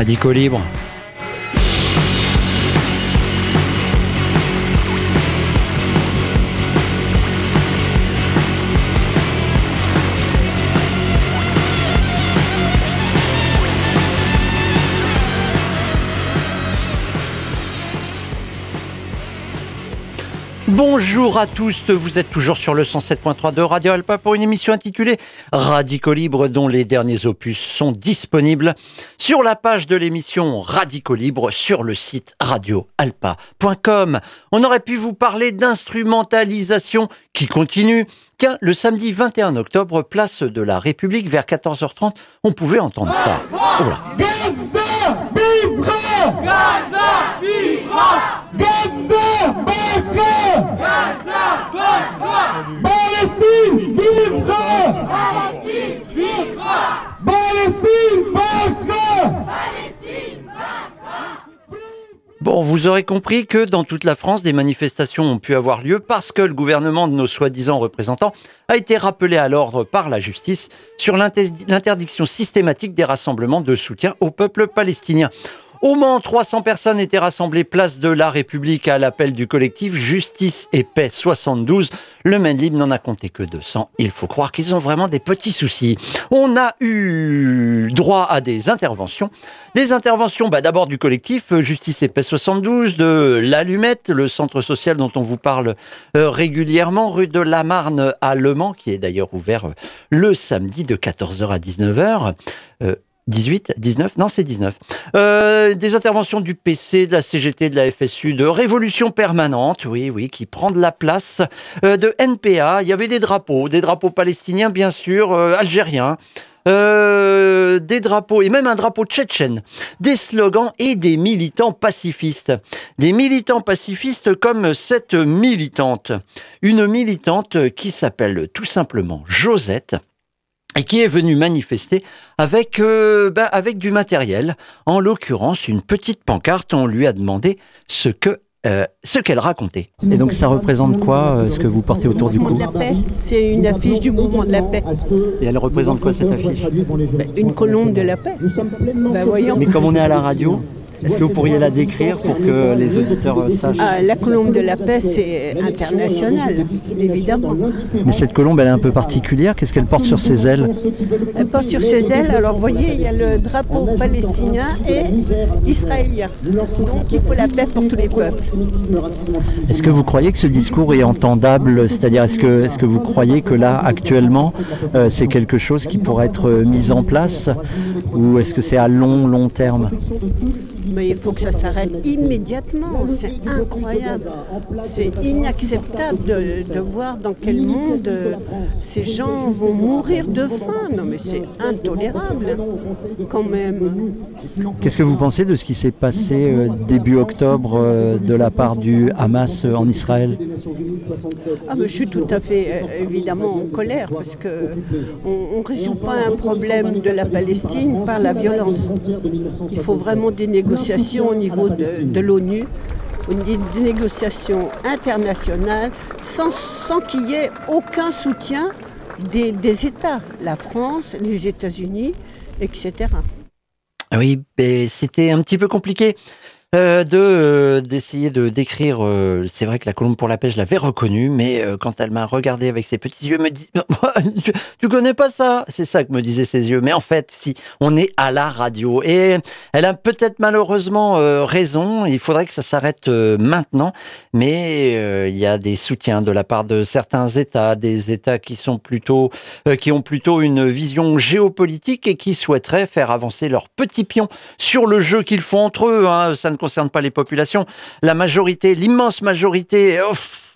Radicaux Libre. Bonjour à tous, vous êtes toujours sur le 107.3 de Radio Alpa pour une émission intitulée Radicaux Libre dont les derniers opus sont disponibles sur la page de l'émission Radicaux Libre sur le site radioalpa.com. On aurait pu vous parler d'instrumentalisation qui continue. Tiens, le samedi 21 octobre, place de la République vers 14h30, on pouvait entendre ça. Oh là. Gaza vivra Gaza vivra Gaza vaincra Palestine vivra Palestine vivra Palestine vaincra Bon, vous aurez compris que dans toute la France, des manifestations ont pu avoir lieu parce que le gouvernement de nos soi-disant représentants a été rappelé à l'ordre par la justice sur l'interdiction systématique des rassemblements de soutien au peuple palestinien. Au Mans, 300 personnes étaient rassemblées place de la République à l'appel du collectif Justice et Paix 72. Le Maine Libre n'en a compté que 200. Il faut croire qu'ils ont vraiment des petits soucis. On a eu droit à des interventions. Des interventions bah, d'abord du collectif Justice et Paix 72, de l'Allumette, le centre social dont on vous parle euh, régulièrement, rue de la Marne à Le Mans, qui est d'ailleurs ouvert euh, le samedi de 14h à 19h. 18, 19, non c'est 19. Euh, des interventions du PC, de la CGT, de la FSU, de Révolution Permanente, oui, oui, qui prend la place, euh, de NPA. Il y avait des drapeaux, des drapeaux palestiniens bien sûr, euh, algériens. des drapeaux et même un drapeau tchétchène, des slogans et des militants pacifistes. Des militants pacifistes comme cette militante. Une militante qui s'appelle tout simplement Josette et qui est venu manifester avec, euh, bah, avec du matériel. En l'occurrence, une petite pancarte. On lui a demandé ce que euh, ce qu'elle racontait. Et donc ça représente quoi, euh, ce que vous portez autour du cou la paix. C'est une affiche du mouvement de la paix. Et elle représente quoi cette affiche? Bah, Une colombe de la paix. Bah, voyons. Mais comme on est à la radio, est-ce que vous pourriez la décrire pour que les auditeurs sachent ah, La colombe de la paix, c'est international, évidemment. Mais cette colombe, elle est un peu particulière. Qu'est-ce qu'elle porte sur ses ailes Elle porte sur ses ailes, alors vous voyez, il y a le drapeau palestinien et israélien. Donc il faut la paix pour tous les peuples. Est-ce que vous croyez que ce discours est entendable? C'est-à-dire, est-ce que, est que vous croyez que là, actuellement, euh, c'est quelque chose qui pourrait être mis en place? Ou est-ce que c'est à long, long terme? Mais il faut que ça s'arrête immédiatement. C'est incroyable. C'est inacceptable de, voir dans quel monde euh, ces gens vont mourir de faim. Non, mais c'est intolérable quand même. Qu'est-ce que vous pensez de ce qui s'est passé euh, début octobre euh, de la part du Hamas en Israël? Ah, mais Je suis tout à fait évidemment en colère parce qu'on ne résout pas un problème de la Palestine par la violence. Il faut vraiment des négociations au niveau de, l'ONU, des négociations internationales, sans, sans qu'il y ait aucun soutien des, des États, la France, les États-Unis, etc. Oui, c'était un petit peu compliqué. Euh, de euh, d'essayer de décrire. Euh, c'est vrai que la colombe pour la pêche, je l'avais reconnue, mais quand elle m'a regardé avec ses petits yeux, me dit tu, connais pas ça? C'est ça que me disaient ses yeux. Mais en fait, si on est à la radio et elle a peut-être malheureusement raison. Il faudrait que ça s'arrête maintenant, mais il y a des soutiens de la part de certains États, des États qui sont plutôt qui ont plutôt une vision géopolitique et qui souhaiteraient faire avancer leurs petits pions sur le jeu qu'ils font entre eux. Hein. Ça concerne pas les populations. La majorité, l'immense majorité,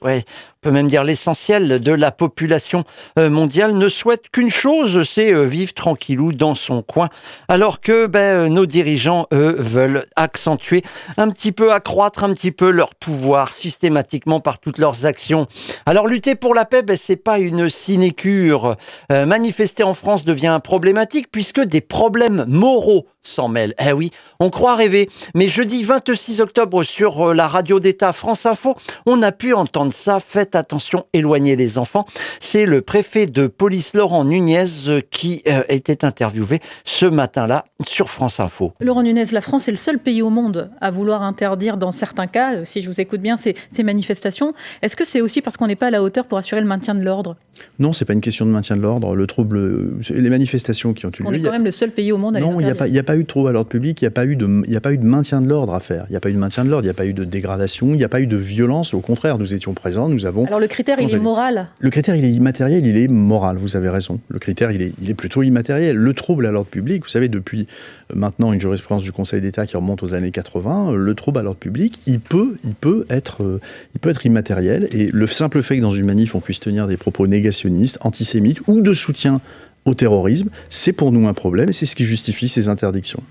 ouais, peut même dire l'essentiel de la population euh, mondiale ne souhaite qu'une chose, c'est euh, vivre tranquillou dans son coin, alors que ben, euh, nos dirigeants, eux, veulent accentuer un petit peu, accroître un petit peu leur pouvoir systématiquement par toutes leurs actions. Alors lutter pour la paix, ben, c'est pas une sinécure. manifester en France devient problématique puisque des problèmes moraux s'en mêlent. Eh oui, on croit rêver. Mais jeudi 26 octobre sur la radio d'État France Info, on a pu entendre ça, faites attention, éloignez les enfants. C'est le préfet de police Laurent Nunez qui était interviewé ce matin-là sur France Info. Laurent Nunez, la France est le seul pays au monde à vouloir interdire dans certains cas, si je vous écoute bien, ces, ces manifestations. Est-ce que c'est aussi parce qu'on n'est pas à la hauteur pour assurer le maintien de l'ordre? Non, c'est pas une question de maintien de l'ordre. Le trouble, les manifestations qui ont eu lieu. On est quand même le seul pays au monde à Non, il n'y a, pas, a pas eu de trouble à l'ordre public, il n'y a, pas eu de, a pas eu de maintien de l'ordre à faire. Il n'y a pas eu de maintien de l'ordre, il n'y a pas eu de dégradation, il n'y a pas eu de violence. Au contraire, nous étions présents, nous avons. Alors le critère, il est moral Le critère, il est immatériel, il est moral, vous avez raison. Le critère, il est, il est plutôt immatériel. Le trouble à l'ordre public, vous savez, depuis maintenant une jurisprudence du Conseil d'État qui remonte aux années 80, le trouble à l'ordre public, il peut, il, peut être, il peut être immatériel. Et le simple fait que dans une manif, on puisse tenir des propos négationnistes, antisémites ou de soutien au terrorisme, c'est pour nous un problème et c'est ce qui justifie ces interdictions.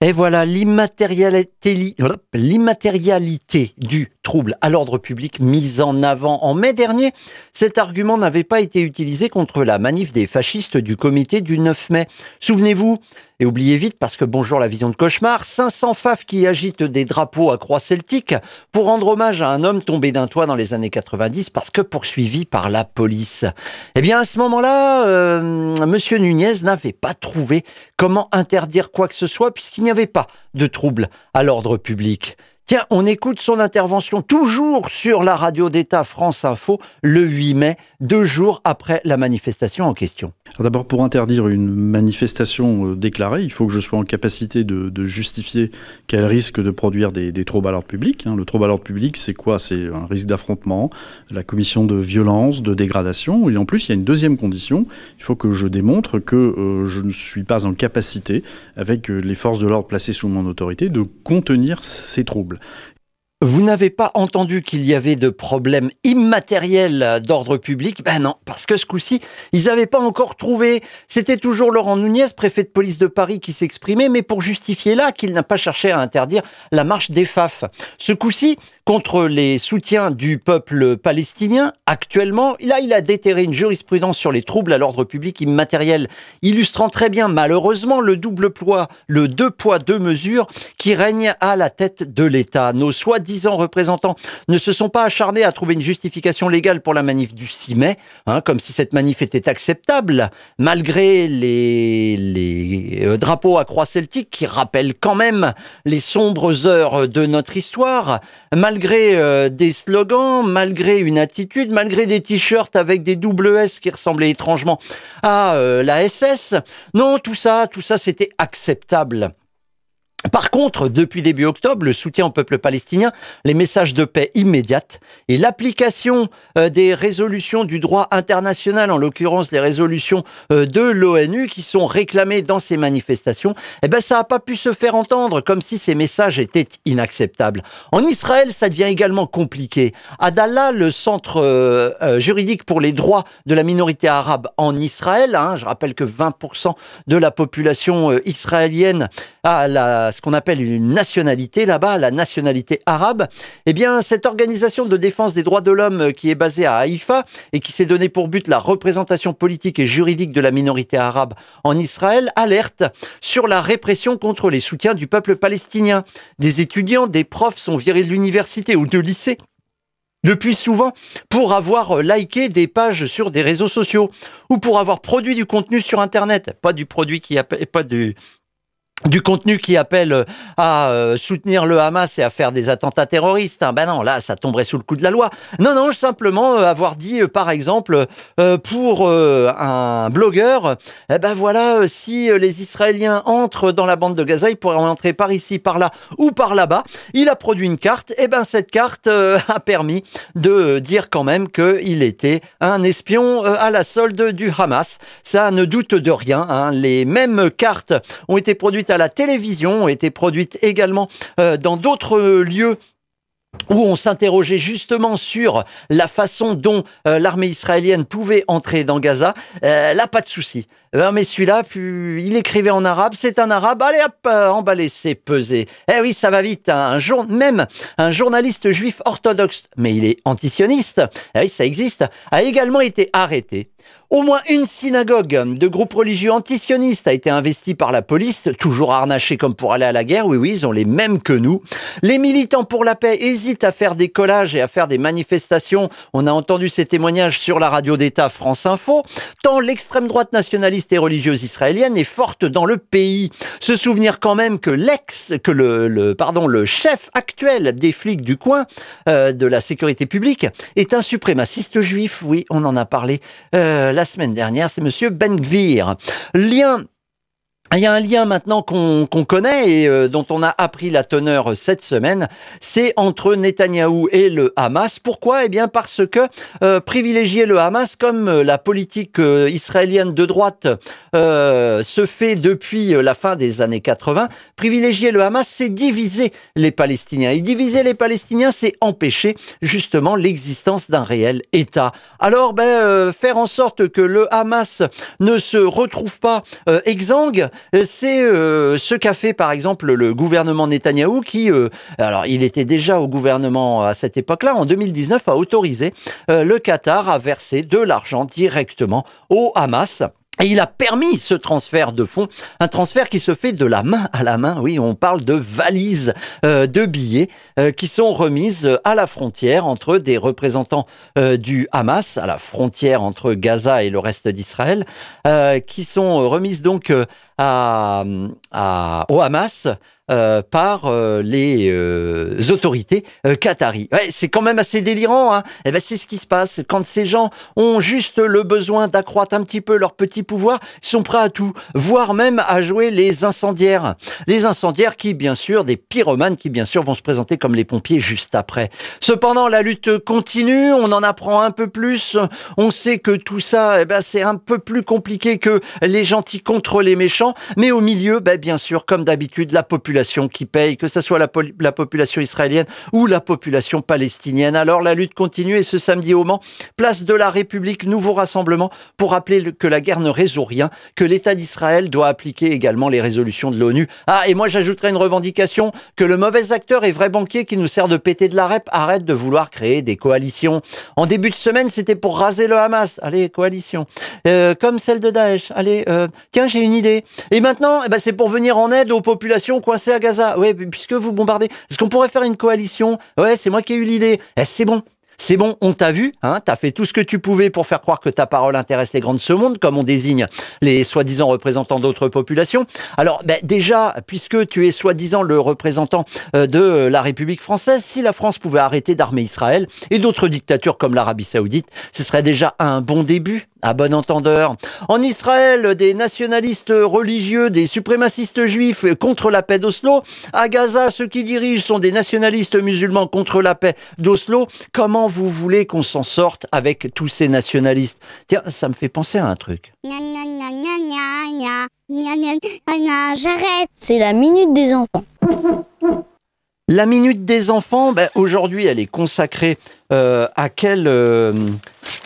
Et voilà l'immatérialité du trouble à l'ordre public mise en avant en mai dernier. Cet argument n'avait pas été utilisé contre la manif des fascistes du comité du 9 mai. Souvenez-vous, et oubliez vite, parce que bonjour la vision de cauchemar, 500 faf qui agitent des drapeaux à croix celtique pour rendre hommage à un homme tombé d'un toit dans les années 90 parce que poursuivi par la police. Eh bien, à ce moment-là, euh, Monsieur Nunez n'avait pas trouvé comment interdire quoi que ce soit puisqu'il n'y avait pas de trouble à l'ordre public. Tiens, on écoute son intervention toujours sur la radio d'État France Info le 8 mai, deux jours après la manifestation en question. D'abord, pour interdire une manifestation euh, déclarée, il faut que je sois en capacité de, justifier qu'elle risque de produire des, troubles à l'ordre public. Hein. Le trouble à l'ordre public, c'est quoi? C'est un risque d'affrontement, la commission de violence, de dégradation. Et en plus, il y a une deuxième condition. Il faut que je démontre que euh, je ne suis pas en capacité, avec euh, les forces de l'ordre placées sous mon autorité, de contenir ces troubles. Vous n'avez pas entendu qu'il y avait de problèmes immatériels d'ordre public? Ben non, parce que ce coup-ci, ils n'avaient pas encore trouvé. C'était toujours Laurent Nunez, préfet de police de Paris, qui s'exprimait, mais pour justifier là qu'il n'a pas cherché à interdire la marche des FAF. Ce coup-ci, contre les soutiens du peuple palestinien. Actuellement, là, il a déterré une jurisprudence sur les troubles à l'ordre public immatériel, illustrant très bien, malheureusement, le double poids, le deux poids, deux mesures qui règne à la tête de l'État. Nos soi-disant représentants ne se sont pas acharnés à trouver une justification légale pour la manif du 6 mai, hein, comme si cette manif était acceptable, malgré les, euh, drapeaux à croix celtique qui rappellent quand même les sombres heures de notre histoire, euh, des slogans, malgré une attitude, malgré des t-shirts avec des double S qui ressemblaient étrangement à euh, la SS. Non, tout ça, tout ça, c'était acceptable. Par contre, depuis début octobre, le soutien au peuple palestinien, les messages de paix immédiates et l'application euh, des résolutions du droit international, en l'occurrence les résolutions euh, de l'ONU qui sont réclamées dans ces manifestations, eh ben ça n'a pas pu se faire entendre comme si ces messages étaient inacceptables. En Israël, ça devient également compliqué. Adallah, le centre euh, juridique pour les droits de la minorité arabe en Israël, hein, je rappelle que 20% de la population israélienne a la ce qu'on appelle une nationalité là-bas, la nationalité arabe, eh bien, cette organisation de défense des droits de l'homme euh, qui est basée à Haïfa et qui s'est donné pour but la représentation politique et juridique de la minorité arabe en Israël alerte sur la répression contre les soutiens du peuple palestinien. Des étudiants, des profs sont virés de l'université ou de lycée le plus souvent pour avoir euh, liké des pages sur des réseaux sociaux ou pour avoir produit du contenu sur Internet, pas du produit qui appelle, pas du du contenu qui appelle euh, à euh, soutenir le Hamas et à faire des attentats terroristes. Hein. Ben non, là, ça tomberait sous le coup de la loi. Non, non, simplement euh, avoir dit, par exemple, pour un blogueur, eh ben voilà, si les Israéliens entrent dans la bande de Gaza, ils pourraient entrer par ici, par là ou par là-bas. Il a produit une carte, et eh ben cette carte a permis de dire quand même qu'il était un espion à la solde du Hamas. Ça ne doute de rien. Hein. Les mêmes cartes ont été produites la télévision, ont été produites également euh, dans d'autres lieux où on s'interrogeait justement sur la façon dont euh, l'armée israélienne pouvait entrer dans Gaza, euh, là pas de souci. Non, mais celui-là, il écrivait en arabe, c'est un arabe, allez hop, emballez, c'est pesé. Eh oui, ça va vite, hein. un jour, même un journaliste juif orthodoxe, mais il est antisioniste, eh oui, ça existe, a également été arrêté au moins une synagogue de groupes religieux antisionistes a été investie par la police, toujours harnachée comme pour aller à la guerre. Oui, oui, ils ont les mêmes que nous. Les militants pour la paix hésitent à faire des collages et à faire des manifestations. On a entendu ces témoignages sur la radio d'État France Info. Tant l'extrême droite nationaliste religieuse israélienne est forte dans le pays. Se souvenir quand même que l'ex, que le, pardon, le chef actuel des flics du coin euh, de la sécurité publique est un suprémaciste juif. Oui, on en a parlé. Euh, la semaine dernière, c'est Monsieur Ben Gvir. Lien il y a un lien maintenant qu'on connaît et euh, dont on a appris la teneur cette semaine, c'est entre Netanyahou et le Hamas. Pourquoi? Eh bien parce que euh, privilégier le Hamas comme euh, la politique israélienne de droite se fait depuis la fin des années 80, privilégier le Hamas, c'est diviser les Palestiniens. Et diviser les Palestiniens, c'est empêcher justement l'existence d'un réel État. Alors, ben, faire en sorte que le Hamas ne se retrouve pas exsangue, euh, c'est euh, ce qu'a fait par exemple le gouvernement Netanyahou qui, euh, alors il était déjà au gouvernement à cette époque-là, en 2019 a autorisé le Qatar à verser de l'argent directement au Hamas. Et il a permis ce transfert de fonds, un transfert qui se fait de la main à la main. Oui, on parle de valises de billets qui sont remises à la frontière entre des représentants du Hamas, à la frontière entre Gaza et le reste d'Israël, qui sont remises donc au Hamas euh, par euh, les euh, autorités qataries. C'est quand même assez délirant. Hein et eh ben c'est ce qui se passe quand ces gens ont juste le besoin d'accroître un petit peu leur petit pouvoir, ils sont prêts à tout, voire même à jouer les incendiaires. Les incendiaires qui, bien sûr, des pyromanes qui, bien sûr, vont se présenter comme les pompiers juste après. Cependant, la lutte continue. On en apprend un peu plus. On sait que tout ça, eh ben, c'est un peu plus compliqué que les gentils contre les méchants. Mais au milieu, ben, bien sûr, comme d'habitude, la population qui paye, que ce soit la, la, population israélienne ou la population palestinienne. Alors la lutte continue et ce samedi au Mans, place de la République, nouveau rassemblement pour rappeler que la guerre ne résout rien, que l'État d'Israël doit appliquer également les résolutions de l'ONU. Ah, et moi j'ajouterais une revendication, que le mauvais acteur et vrai banquier qui nous sert de péter de la rep arrête de vouloir créer des coalitions. En début de semaine, c'était pour raser le Hamas. Allez, coalition. Euh, comme celle de Daesh. Allez, euh, tiens, j'ai une idée. Et maintenant, eh ben, c'est pour venir en aide aux populations coincées à Gaza. Ouais, puisque vous bombardez. Est-ce qu'on pourrait faire une coalition? Ouais, c'est moi qui ai eu l'idée. Eh, c'est bon. C'est bon, on t'a vu, hein, t'as fait tout ce que tu pouvais pour faire croire que ta parole intéresse les grands de ce monde, comme on désigne les soi-disant représentants d'autres populations. Alors, ben, déjà, puisque tu es soi-disant le représentant euh, de la République française, si la France pouvait arrêter d'armer Israël et d'autres dictatures comme l'Arabie saoudite, ce serait déjà un bon début à bon entendeur. En Israël, des nationalistes religieux, des suprémacistes juifs contre la paix d'Oslo. À Gaza, ceux qui dirigent sont des nationalistes musulmans contre la paix d'Oslo. Comment vous voulez qu'on s'en sorte avec tous ces nationalistes? Tiens, ça me fait penser à un truc. J'arrête. C'est la minute des enfants. La minute des enfants, ben, aujourd'hui, elle est consacrée euh, à quelle euh,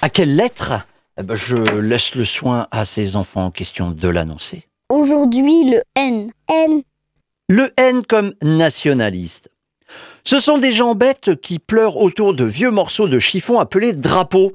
à quelle lettre? Eh ben, je laisse le soin à ces enfants en question de l'annoncer. Aujourd'hui, le N. N. Le N comme nationaliste. Ce sont des gens bêtes qui pleurent autour de vieux morceaux de chiffon appelés drapeaux.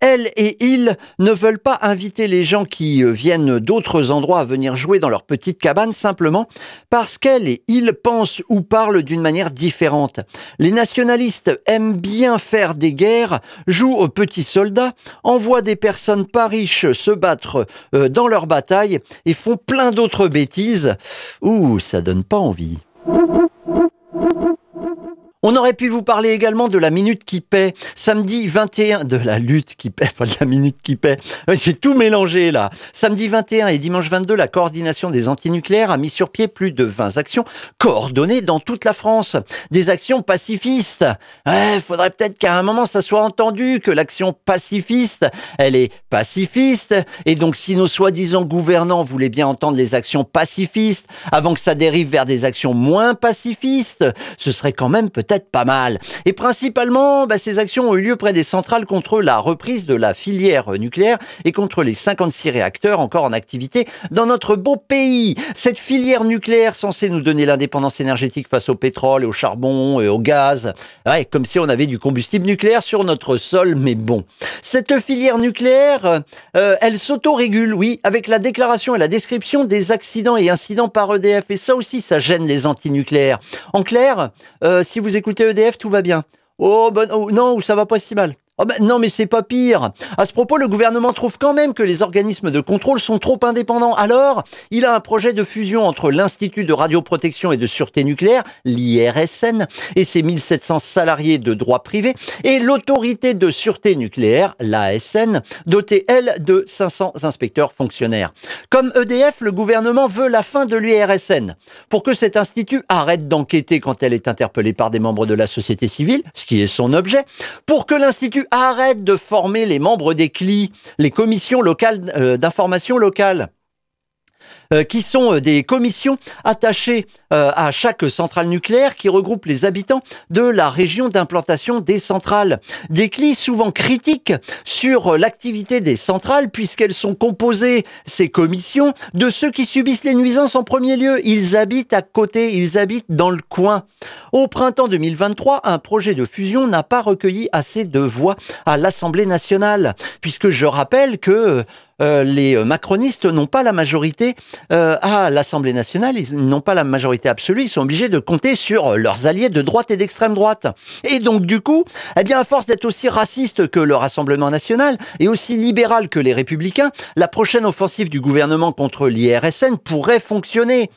Elle et il ne veulent pas inviter les gens qui euh, viennent d'autres endroits à venir jouer dans leur petite cabane simplement parce qu'elle et il pensent ou parlent d'une manière différente. Les nationalistes aiment bien faire des guerres, jouent aux petits soldats, envoient des personnes pas riches se battre euh, dans leur bataille et font plein d'autres bêtises. Ouh, ça donne pas envie. On aurait pu vous parler également de la minute qui paie. Samedi 21, de la lutte qui paie, pas de la minute qui paie. J'ai tout mélangé là. Samedi 21 et dimanche 22, la coordination des antinucléaires a mis sur pied plus de 20 actions coordonnées dans toute la France. Des actions pacifistes. Ouais, faudrait peut-être qu'à un moment ça soit entendu que l'action pacifiste, elle est pacifiste. Et donc si nos soi-disant gouvernants voulaient bien entendre les actions pacifistes avant que ça dérive vers des actions moins pacifistes, ce serait quand même peut-être pas mal. Et principalement, bah, ces actions ont eu lieu près des centrales contre la reprise de la filière nucléaire et contre les 56 réacteurs encore en activité dans notre beau pays. Cette filière nucléaire censée nous donner l'indépendance énergétique face au pétrole et au charbon et au gaz. Ouais, comme si on avait du combustible nucléaire sur notre sol, mais bon. Cette filière nucléaire, euh, elle s'autorégule, oui, avec la déclaration et la description des accidents et incidents par EDF. Et ça aussi, ça gêne les antinucléaires. En clair, euh, si vous écoutez EDF, tout va bien. Oh, ben, oh, non, ça va pas si mal. Oh ben non, mais c'est pas pire. À ce propos, le gouvernement trouve quand même que les organismes de contrôle sont trop indépendants. Alors, il a un projet de fusion entre l'Institut de radioprotection et de sûreté nucléaire, l'IRSN, et ses 1700 salariés de droit privé, et l'autorité de sûreté nucléaire, l'ASN, dotée, elle, de 500 inspecteurs fonctionnaires. Comme EDF, le gouvernement veut la fin de l'IRSN, pour que cet institut arrête d'enquêter quand elle est interpellée par des membres de la société civile, ce qui est son objet, pour que l'Institut arrête de former les membres des CLI, les commissions locales euh, d'information locale. Euh, qui sont euh, des commissions attachées euh, à chaque centrale nucléaire qui regroupe les habitants de la région d'implantation des centrales. Des CLI souvent critiques sur l'activité des centrales puisqu'elles sont composées, ces commissions, de ceux qui subissent les nuisances en premier lieu. Ils habitent à côté, ils habitent dans le coin. Au printemps 2023, un projet de fusion n'a pas recueilli assez de voix à l'Assemblée nationale, puisque je rappelle que euh, les macronistes n'ont pas la majorité euh, à l'Assemblée nationale, ils n'ont pas la majorité absolue, ils sont obligés de compter sur leurs alliés de droite et d'extrême droite. Et donc du coup, eh bien à force d'être aussi raciste que le Rassemblement national et aussi libéral que les républicains, la prochaine offensive du gouvernement contre l'IRSN pourrait fonctionner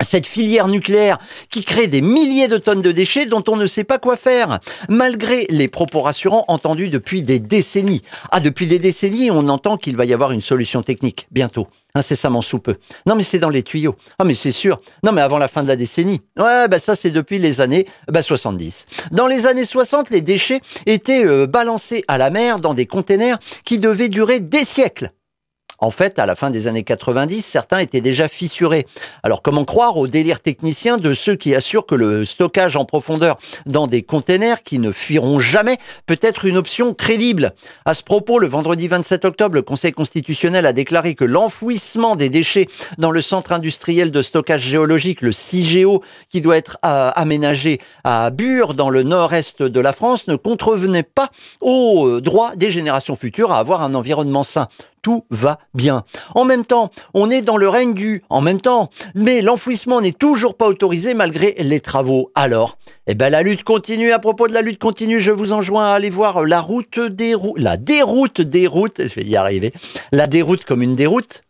cette filière nucléaire qui crée des milliers de tonnes de déchets dont on ne sait pas quoi faire, malgré les propos rassurants entendus depuis des décennies. Ah, depuis des décennies, on entend qu'il va y avoir une solution technique, bientôt, incessamment sous peu. Non, mais c'est dans les tuyaux. Ah, mais c'est sûr. Non, mais avant la fin de la décennie. Ouais, bah ça, c'est depuis les années bah, 70. Dans les années 60, les déchets étaient euh, balancés à la mer dans des containers qui devaient durer des siècles. En fait, à la fin des années 90, certains étaient déjà fissurés. Alors comment croire au délire technicien de ceux qui assurent que le stockage en profondeur dans des containers qui ne fuiront jamais peut être une option crédible? À ce propos, le vendredi 27 octobre, le Conseil constitutionnel a déclaré que l'enfouissement des déchets dans le centre industriel de stockage géologique, le CIGEO, qui doit être euh, aménagé à Bure, dans le nord-est de la France, ne contrevenait pas au euh, droit des générations futures à avoir un environnement sain tout va bien. En même temps, on est dans le règne du en même temps, mais l'enfouissement n'est toujours pas autorisé malgré les travaux. Alors, eh ben la lutte continue. À propos de la lutte continue, je vous enjoins à aller voir la route des routes, la déroute des routes. Je vais y arriver. La déroute comme une déroute,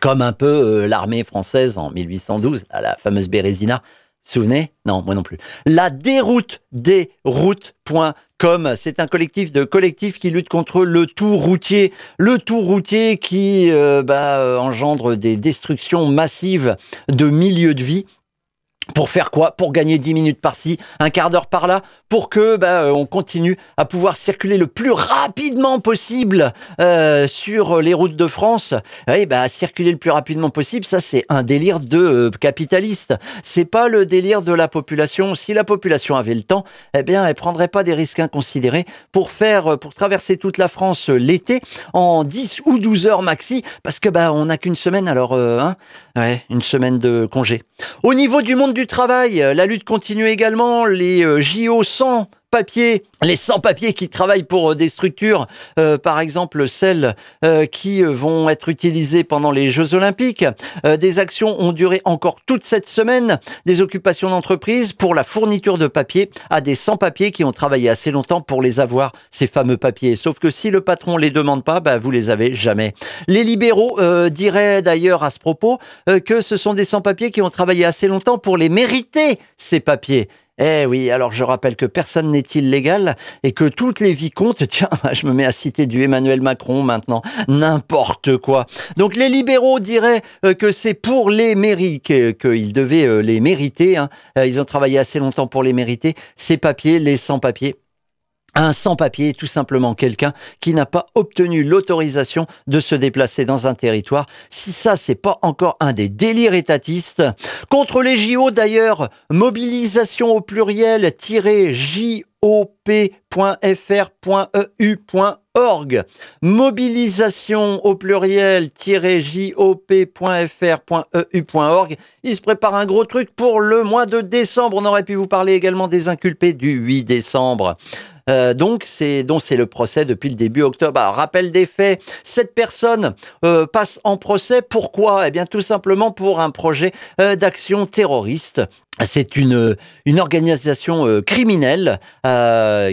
comme un peu euh, l'armée française en 1812, à la fameuse Bérésina. Souvenez? Non, moi non plus. La déroute c'est un collectif de collectifs qui lutte contre le tout routier. Le tout routier qui euh, bah, euh, engendre des destructions massives de milieux de vie pour faire quoi? Pour gagner 10 minutes par-ci, un quart d'heure par-là, pour que bah, euh, on continue à pouvoir circuler le plus rapidement possible euh, sur les routes de France. Oui, bah circuler le plus rapidement possible, ça c'est un délire de euh, capitaliste. C'est pas le délire de la population. Si la population avait le temps, eh bien, elle prendrait pas des risques inconsidérés pour faire, pour traverser toute la France l'été en 10 ou 12 heures maxi, parce que bah on n'a qu'une semaine, alors hein, ouais, une semaine de congé. Au niveau du monde du travail, euh, la lutte continue également, les euh, JO 100 les sans-papiers qui travaillent pour euh, des structures, euh, par exemple celles euh, qui vont être utilisées pendant les Jeux Olympiques. Des actions ont duré encore toute cette semaine, des occupations d'entreprises pour la fourniture de papier à des sans-papiers qui ont travaillé assez longtemps pour les avoir, ces fameux papiers. Sauf que si le patron les demande pas, bah, vous les avez jamais. Les libéraux diraient d'ailleurs à ce propos que ce sont des sans-papiers qui ont travaillé assez longtemps pour les mériter, ces papiers. Eh oui, alors je rappelle que personne n'est illégal et que toutes les vies comptent. Tiens, je me mets à citer du Emmanuel Macron maintenant. N'importe quoi. Donc les libéraux diraient euh, que c'est pour les mérites, qu'ils devaient euh, les mériter. Hein. Euh, ils ont travaillé assez longtemps pour les mériter. Ces papiers, les sans-papiers, un sans-papier, tout simplement quelqu'un qui n'a pas obtenu l'autorisation de se déplacer dans un territoire. Si ça, c'est pas encore un des délires étatistes. Contre les JO, d'ailleurs, mobilisation au pluriel, jop.fr.eu.org. Mobilisation au pluriel, jop.fr.eu.org. Il se prépare un gros truc pour le mois de décembre. On aurait pu vous parler également des inculpés du 8 décembre. Euh, donc c'est donc c'est le procès depuis le début octobre. Alors, rappel des faits, cette personne euh, passe en procès. Pourquoi? Eh bien tout simplement pour un projet euh, d'action terroriste. C'est une, une organisation criminelle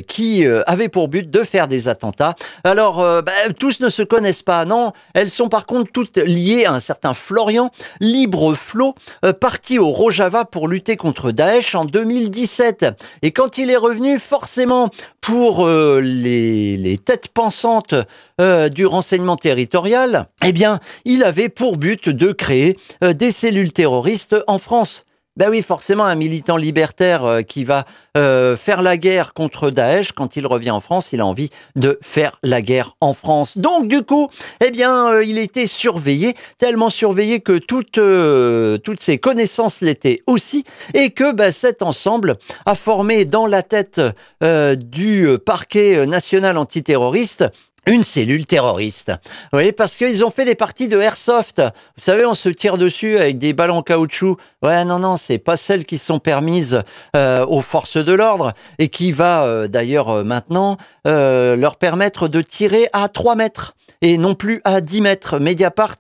qui avait pour but de faire des attentats. Alors, bah, tous ne se connaissent pas, non? Elles sont par contre toutes liées à un certain Florian Libre Flo, euh, parti au Rojava pour lutter contre Daesh en 2017. Et quand il est revenu, forcément, pour euh, les, têtes pensantes euh, du renseignement territorial, eh bien, il avait pour but de créer euh, des cellules terroristes en France. Ben oui, forcément, un militant libertaire euh, qui va euh, faire la guerre contre Daesh, quand il revient en France, il a envie de faire la guerre en France. Donc, du coup, eh bien, euh, il était surveillé, tellement surveillé que toutes, ses connaissances l'étaient aussi, et que ben, cet ensemble a formé dans la tête du parquet national antiterroriste une cellule terroriste. Oui, parce qu'ils ont fait des parties de airsoft. Vous savez, on se tire dessus avec des balles en caoutchouc. Ouais, non, non, c'est pas celles qui sont permises euh, aux forces de l'ordre et qui va euh, d'ailleurs euh, maintenant euh, leur permettre de tirer à 3 mètres et non plus à 10 mètres. Mediapart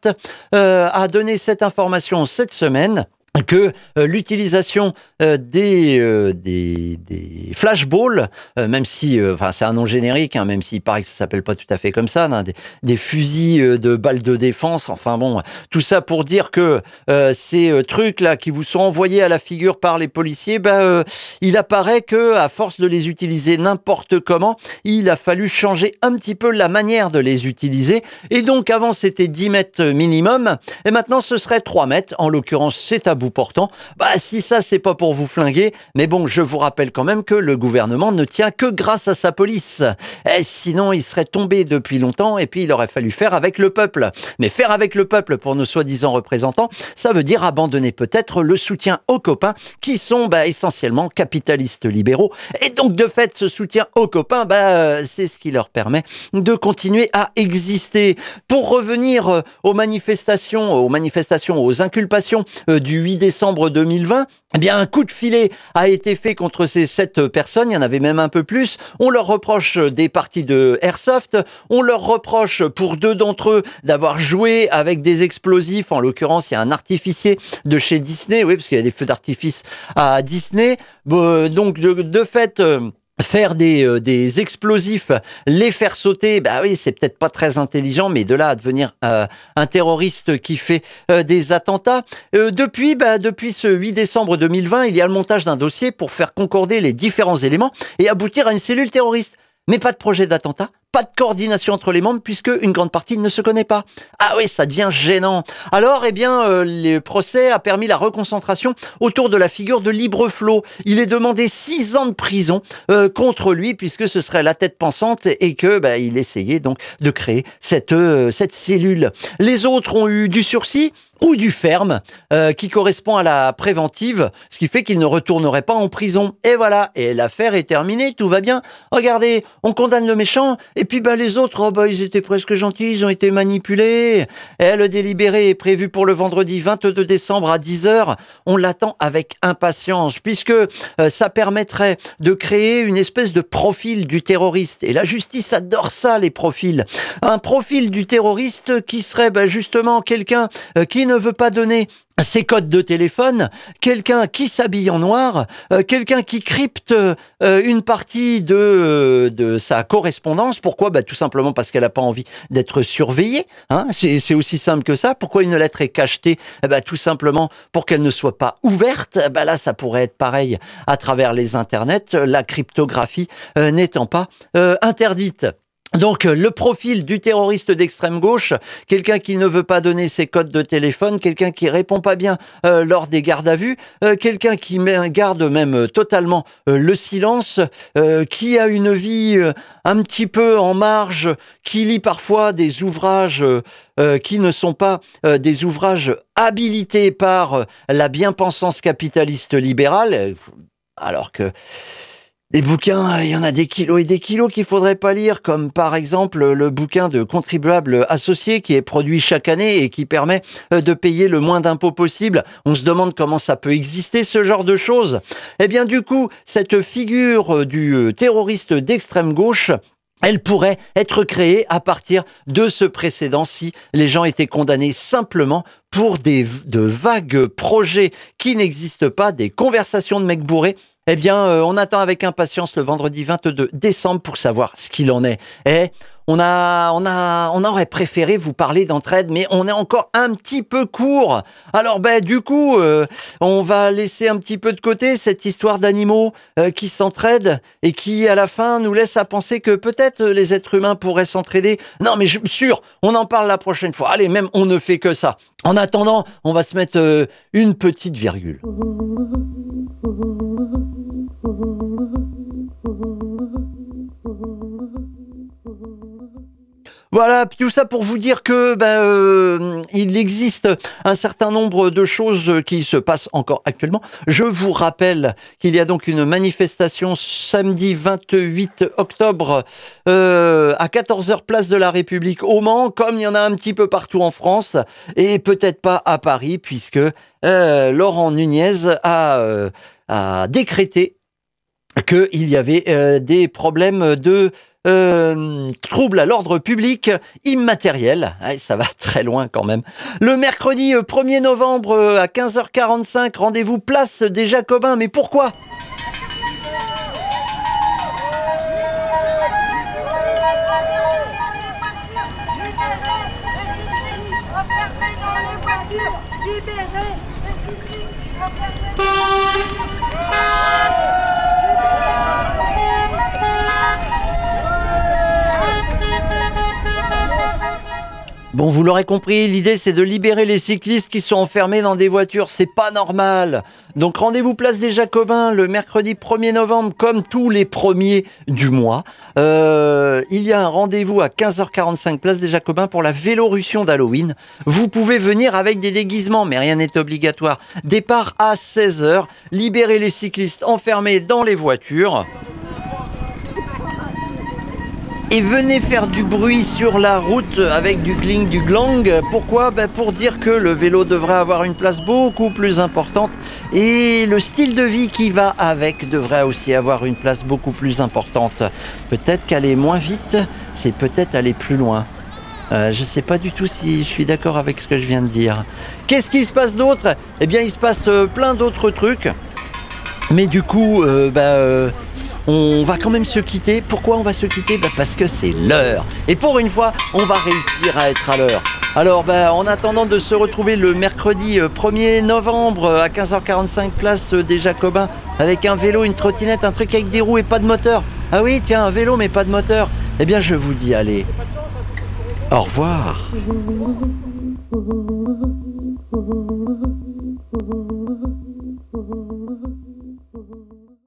euh, a donné cette information cette semaine que euh, l'utilisation euh, des, euh, des, des flashballs, même si, enfin c'est un nom générique, hein, même s'il paraît que ça s'appelle pas tout à fait comme ça, hein, des, fusils de balles de défense, enfin bon, tout ça pour dire que ces trucs là qui vous sont envoyés à la figure par les policiers, ben, il apparaît que à force de les utiliser n'importe comment, il a fallu changer un petit peu la manière de les utiliser, et donc avant c'était 10 mètres minimum, et maintenant ce serait 3 mètres, en l'occurrence c'est à bout portant. Bah si ça c'est pas pour vous flinguer, mais bon, je vous rappelle quand même que le gouvernement ne tient que grâce à sa police. Et sinon, il serait tombé depuis longtemps et puis il aurait fallu faire avec le peuple. Mais faire avec le peuple pour nos soi-disant représentants, ça veut dire abandonner peut-être le soutien aux copains qui sont bah, essentiellement capitalistes libéraux. Et donc de fait, ce soutien aux copains, bah, c'est ce qui leur permet de continuer à exister. Pour revenir euh, aux manifestations, aux manifestations, aux inculpations euh, du 8 décembre 2020, eh bien, un coup de filet a été fait contre ces sept personnes. Il y en avait même un peu plus. On leur reproche des parties de airsoft. On leur reproche pour deux d'entre eux d'avoir joué avec des explosifs. En l'occurrence, il y a un artificier de chez Disney. Oui, parce qu'il y a des feux d'artifice à Disney. Bon, donc, de, de fait, euh, faire des, euh, des explosifs, les faire sauter, bah oui, c'est peut-être pas très intelligent, mais de là à devenir euh, un terroriste qui fait euh, des attentats. Depuis, bah, depuis ce 8 décembre 2020, il y a le montage d'un dossier pour faire concorder les différents éléments et aboutir à une cellule terroriste. Mais pas de projet d'attentat, pas de coordination entre les membres puisque une grande partie ne se connaît pas. Ah oui, ça devient gênant. Alors, eh bien, euh, le procès a permis la reconcentration autour de la figure de Libre Flot. Il est demandé six ans de prison euh, contre lui puisque ce serait la tête pensante et que bah, il essayait donc de créer cette euh, cette cellule. Les autres ont eu du sursis ou du ferme, euh, qui correspond à la préventive, ce qui fait qu'il ne retournerait pas en prison. Et voilà, et l'affaire est terminée, tout va bien. Regardez, on condamne le méchant, et puis bah, les autres, oh, bah, ils étaient presque gentils, ils ont été manipulés. Et le délibéré est prévu pour le vendredi 22 décembre à 10h. On l'attend avec impatience, puisque euh, ça permettrait de créer une espèce de profil du terroriste. Et la justice adore ça, les profils. Un profil du terroriste qui serait bah, justement quelqu'un euh, qui veut pas donner ses codes de téléphone, quelqu'un qui s'habille en noir, euh, quelqu'un qui crypte euh, une partie de, de sa correspondance. Pourquoi? Bah, Tout simplement parce qu'elle n'a pas envie d'être surveillée. Hein c'est aussi simple que ça. Pourquoi une lettre est cachetée? Eh bah, Tout simplement pour qu'elle ne soit pas ouverte. Eh bah, là, ça pourrait être pareil à travers les internets, la cryptographie euh, n'étant pas euh, interdite. Donc euh, le profil du terroriste d'extrême gauche, quelqu'un qui ne veut pas donner ses codes de téléphone, quelqu'un qui répond pas bien euh, lors des gardes à vue, euh, quelqu'un qui garde même totalement le silence, qui a une vie un petit peu en marge, qui lit parfois des ouvrages qui ne sont pas des ouvrages habilités par la bien-pensance capitaliste libérale, alors que des bouquins, il y en a des kilos et des kilos qu'il faudrait pas lire, comme par exemple le bouquin de contribuables associés qui est produit chaque année et qui permet euh, de payer le moins d'impôts possible. On se demande comment ça peut exister, ce genre de choses. Eh bien, du coup, cette figure euh, du euh, terroriste d'extrême gauche, elle pourrait être créée à partir de ce précédent si les gens étaient condamnés simplement pour des, de vagues projets qui n'existent pas, des conversations de mecs bourrés eh bien, euh, on attend avec impatience le vendredi 22 décembre pour savoir ce qu'il en est. Et eh, on a, on a, on aurait préféré vous parler d'entraide, mais on est encore un petit peu court. Alors, ben, du coup, euh, on va laisser un petit peu de côté cette histoire d'animaux euh, qui s'entraident et qui, à la fin, nous laisse à penser que peut-être les êtres humains pourraient s'entraider. Non, mais je suis sûr, on en parle la prochaine fois. Allez, même, on ne fait que ça. En attendant, on va se mettre une petite virgule. Voilà, tout ça pour vous dire que ben, euh, il existe un certain nombre de choses qui se passent encore actuellement. Je vous rappelle qu'il y a donc une manifestation samedi 28 octobre euh, à 14h place de la République au Mans, comme il y en a un petit peu partout en France et peut-être pas à Paris puisque euh, Laurent Nunez a, a décrété qu'il y avait des problèmes de euh, trouble à l'ordre public immatériel. ça va très loin quand même. Le mercredi 1er euh, novembre euh, à 15h45, rendez-vous place des Jacobins. Mais pourquoi? Bon, vous l'aurez compris, l'idée c'est de libérer les cyclistes qui sont enfermés dans des voitures. C'est pas normal. Donc rendez-vous place des Jacobins le mercredi 1er novembre, comme tous les premiers du mois. Euh, il y a un rendez-vous à 15h45 place des Jacobins pour la Vélorussion d'Halloween. Vous pouvez venir avec des déguisements, mais rien n'est obligatoire. Départ à 16h. Libérer les cyclistes enfermés dans les voitures et venez faire du bruit sur la route avec du gling, du glang. Pourquoi? Ben Pour dire que le vélo devrait avoir une place beaucoup plus importante et le style de vie qui va avec devrait aussi avoir une place beaucoup plus importante. Peut-être qu'aller moins vite, c'est peut-être aller plus loin. Euh, je ne sais pas du tout si je suis d'accord avec ce que je viens de dire. Qu'est-ce qui se passe d'autre? Eh bien, il se passe euh, plein d'autres trucs. Mais du coup, euh, bah, on va quand même se quitter. Pourquoi on va se quitter bah Parce que c'est l'heure. Et pour une fois, on va réussir à être à l'heure. Alors, bah, en attendant de se retrouver le mercredi 1er euh, novembre euh, à 15h45 place euh, des Jacobins avec un vélo, une trottinette, un truc avec des roues et pas de moteur. Ah oui, tiens, un vélo mais pas de moteur. Eh bien, je vous dis, allez, au revoir.